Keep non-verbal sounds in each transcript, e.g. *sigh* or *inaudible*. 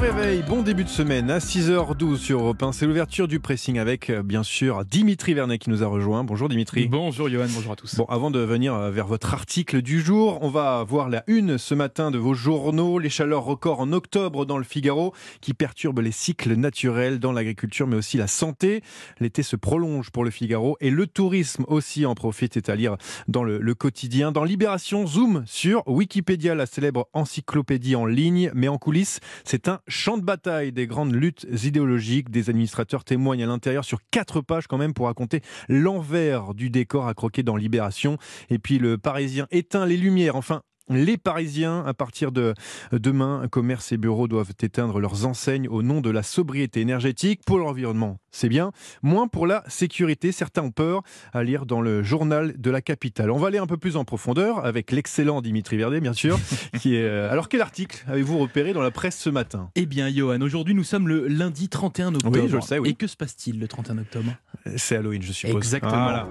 réveil, bon début de semaine à 6h12 sur Europe 1. C'est l'ouverture du pressing avec euh, bien sûr Dimitri Vernet qui nous a rejoint. Bonjour Dimitri. Bonjour Johan, bonjour à tous. Bon, avant de venir euh, vers votre article du jour, on va voir la une ce matin de vos journaux, les chaleurs records en octobre dans le Figaro qui perturbent les cycles naturels dans l'agriculture mais aussi la santé. L'été se prolonge pour le Figaro et le tourisme aussi en profite, c'est à lire dans le, le quotidien. Dans Libération, zoom sur Wikipédia, la célèbre encyclopédie en ligne, mais en coulisses, c'est un champ de bataille des grandes luttes idéologiques. Des administrateurs témoignent à l'intérieur sur quatre pages quand même pour raconter l'envers du décor à croquer dans Libération. Et puis le Parisien éteint les lumières. Enfin, les Parisiens, à partir de demain, commerces et bureaux doivent éteindre leurs enseignes au nom de la sobriété énergétique. Pour l'environnement, c'est bien. Moins pour la sécurité. Certains ont peur à lire dans le journal de la capitale. On va aller un peu plus en profondeur avec l'excellent Dimitri Verdet, bien sûr. *laughs* qui est... euh, Alors, quel article avez-vous repéré dans la presse ce matin? Eh bien Johan, aujourd'hui nous sommes le lundi 31 octobre. Oui, je le sais, oui. Et que se passe-t-il le 31 octobre? C'est Halloween, je suppose. Exactement. Voilà.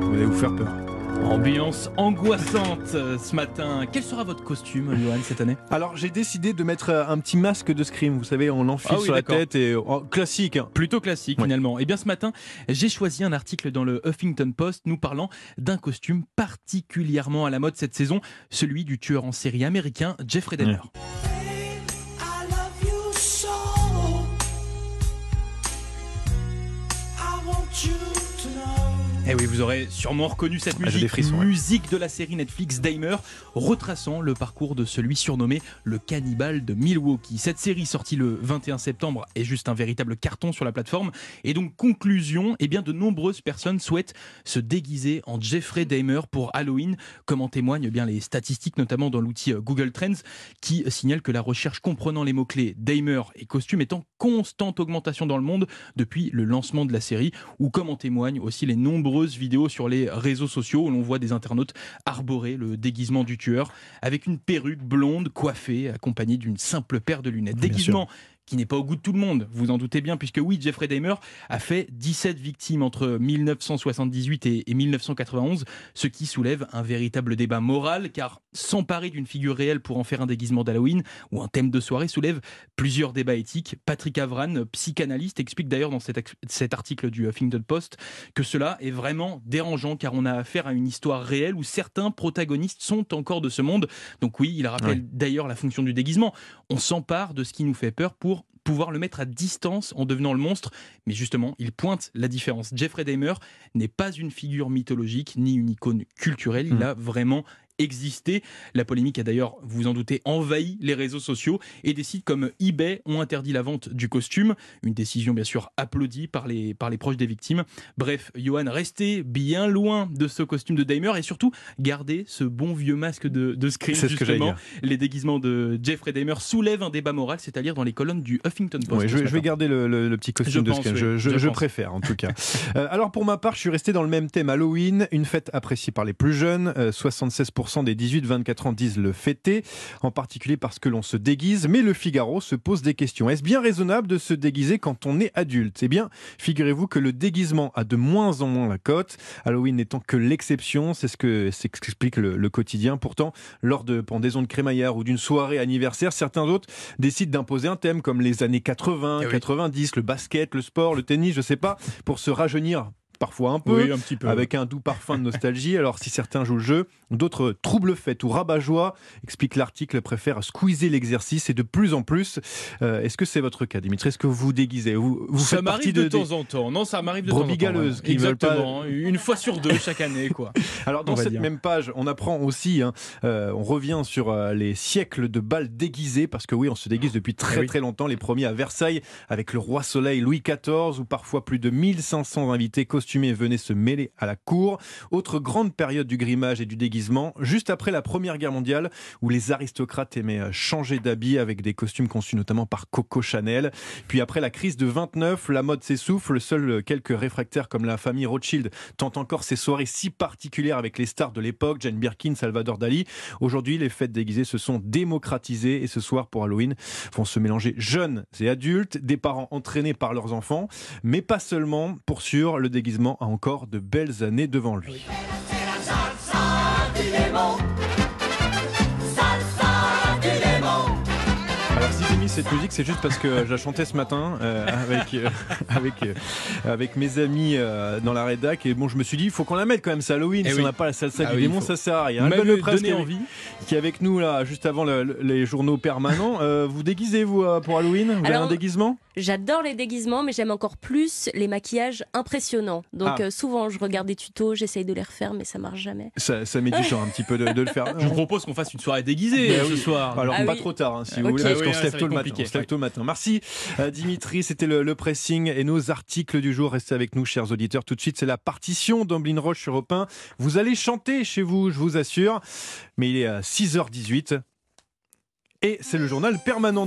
Vous allez vous faire peur. Ambiance angoissante euh, ce matin. Quel sera votre costume Johan cette année? Alors, j'ai décidé de mettre euh, un petit masque de Scream. Vous savez, on l'enfile Ah oui, sur la tête et oh, classique. hein. Plutôt classique Ouais. finalement. Eh bien ce matin, j'ai choisi un article dans le Huffington Post nous parlant d'un costume particulièrement à la mode cette saison, celui du tueur en série américain Jeffrey Dahmer. I Eh oui, vous aurez sûrement reconnu cette Ah, musique, ouais. de la série Netflix Dahmer, retraçant le parcours de celui surnommé le cannibale de Milwaukee. Cette série sortie le 21 septembre est juste un véritable carton sur la plateforme. Et donc, conclusion, eh bien, de nombreuses personnes souhaitent se déguiser en Jeffrey Dahmer pour Halloween, comme en témoignent eh bien les statistiques, notamment dans l'outil euh, Google Trends, qui signale que la recherche comprenant les mots-clés Dahmer et costume est en constante augmentation dans le monde depuis le lancement de la série, ou comme en témoignent aussi les nombreuses vidéos sur les réseaux sociaux où l'on voit des internautes arborer le déguisement du tueur avec une perruque blonde coiffée accompagnée d'une simple paire de lunettes. Déguisement qui n'est pas au goût de tout le monde, vous en doutez bien, puisque oui, Jeffrey Dahmer a fait 17 victimes entre 1978 et, et 1991, ce qui soulève un véritable débat moral, car s'emparer d'une figure réelle pour en faire un déguisement d'Halloween ou un thème de soirée soulève plusieurs débats éthiques. Patrick Avran, psychanalyste, explique d'ailleurs dans cet, article du Huffington Post que cela est vraiment dérangeant, car on a affaire à une histoire réelle où certains protagonistes sont encore de ce monde. Donc oui, il rappelle Ouais. d'ailleurs la fonction du déguisement. On s'empare de ce qui nous fait peur pour pouvoir le mettre à distance en devenant le monstre. Mais justement, il pointe la différence. Jeffrey Dahmer n'est pas une figure mythologique ni une icône culturelle. Il Mm. a vraiment existé. La polémique a d'ailleurs, vous vous en doutez, envahi les réseaux sociaux et des sites comme eBay ont interdit la vente du costume. Une décision bien sûr applaudie par les, par les proches des victimes. Bref, Johan, restez bien loin de ce costume de Dahmer et surtout gardez ce bon vieux masque de, de Scream. C'est ce que dire. Les déguisements de Jeffrey Dahmer soulèvent un débat moral, c'est-à-dire dans les colonnes du Huffington Post. Ouais, je, je vais garder le, le- le petit costume Je de pense, Scream. oui. Je, je- préfère en tout cas. Euh, alors pour ma part, je suis resté dans le même thème Halloween, une fête appréciée par les plus jeunes. Euh, 76% des 18-24 ans disent le fêter, en particulier parce que l'on se déguise. Mais le Figaro se pose des questions. Est-ce bien raisonnable de se déguiser quand on est adulte? Eh bien, figurez-vous que le déguisement a de moins en moins la cote. Halloween n'étant que l'exception, c'est ce que qu'explique le, le quotidien. Pourtant, lors de pendaison de crémaillère ou d'une soirée anniversaire, certains autres décident d'imposer un thème comme les années 80, Eh oui. 90, le basket, le sport, le tennis, je sais pas, pour se rajeunir parfois un peu. Oui, un petit peu. Avec un doux parfum de nostalgie. *laughs* Alors, si certains jouent le jeu, d'autres troubles fêtes ou rabat-joie, explique l'article, préfèrent squeezer l'exercice et de plus en plus. euh, Est-ce que c'est votre cas, Dimitri? Est-ce que vous déguisez? Vous, vous ça m'arrive de, de, des- temps en temps. Non, ça m'arrive de temps en temps. Ouais. qui veulent pas- Exactement. Une fois sur deux chaque année, quoi. *laughs* Alors dans cette dire. même page, on apprend aussi, hein, euh, on revient sur euh, les siècles de balles déguisées, parce que oui, on se déguise depuis très Eh oui. très longtemps. Les premiers à Versailles, avec le roi Soleil Louis XIV, où parfois plus de 1500 invités costumés venaient se mêler à la cour. Autre grande période du grimage et du déguisement, juste après la Première Guerre mondiale, où les aristocrates aimaient euh, changer d'habit avec des costumes conçus notamment par Coco Chanel. Puis après la crise de 29, la mode s'essouffle. Seuls euh, quelques réfractaires comme la famille Rothschild tentent encore ces soirées si particulières avec les stars de l'époque, Jane Birkin, Salvador Dali. Aujourd'hui, les fêtes déguisées se sont démocratisées et ce soir pour Halloween vont se mélanger jeunes et adultes, des parents entraînés par leurs enfants, mais pas seulement. Pour sûr, le déguisement a encore de belles années devant lui. Cette musique, c'est juste parce que je la chantais ce matin euh, avec, euh, *laughs* avec, euh, avec mes amis euh, dans la rédac. Et bon, je me suis dit, il faut qu'on la mette quand même, c'est Halloween. Eh si oui. on n'a pas la salsa Ah du oui, démon, faut. ça sert à rien. Vous m'avez Leprest donné qui est- envie. qui est avec nous là, juste avant le- le- les journaux permanents. Euh, vous déguisez, vous, euh, pour Halloween? Vous avez un déguisement? J'adore les déguisements, mais j'aime encore plus les maquillages impressionnants. Donc Ah. euh, souvent, je regarde des tutos, j'essaye de les refaire, mais ça marche jamais. ça, ça met du temps un petit peu de, de le faire. *laughs* Je vous propose qu'on fasse une soirée déguisée Bah ce soir. Alors Ah pas oui. trop tard, hein, si vous Ok. voulez, parce Oui, qu'on se lève tôt le matin. Compliqué. On se lève tôt matin. Merci euh, Dimitri, c'était le, le pressing et nos articles du jour. Restez avec nous, chers auditeurs. Tout de suite, c'est la partition d'Amblin Roche sur 1. Vous allez chanter chez vous, je vous assure. Mais il est à 6h18 et c'est le journal permanent.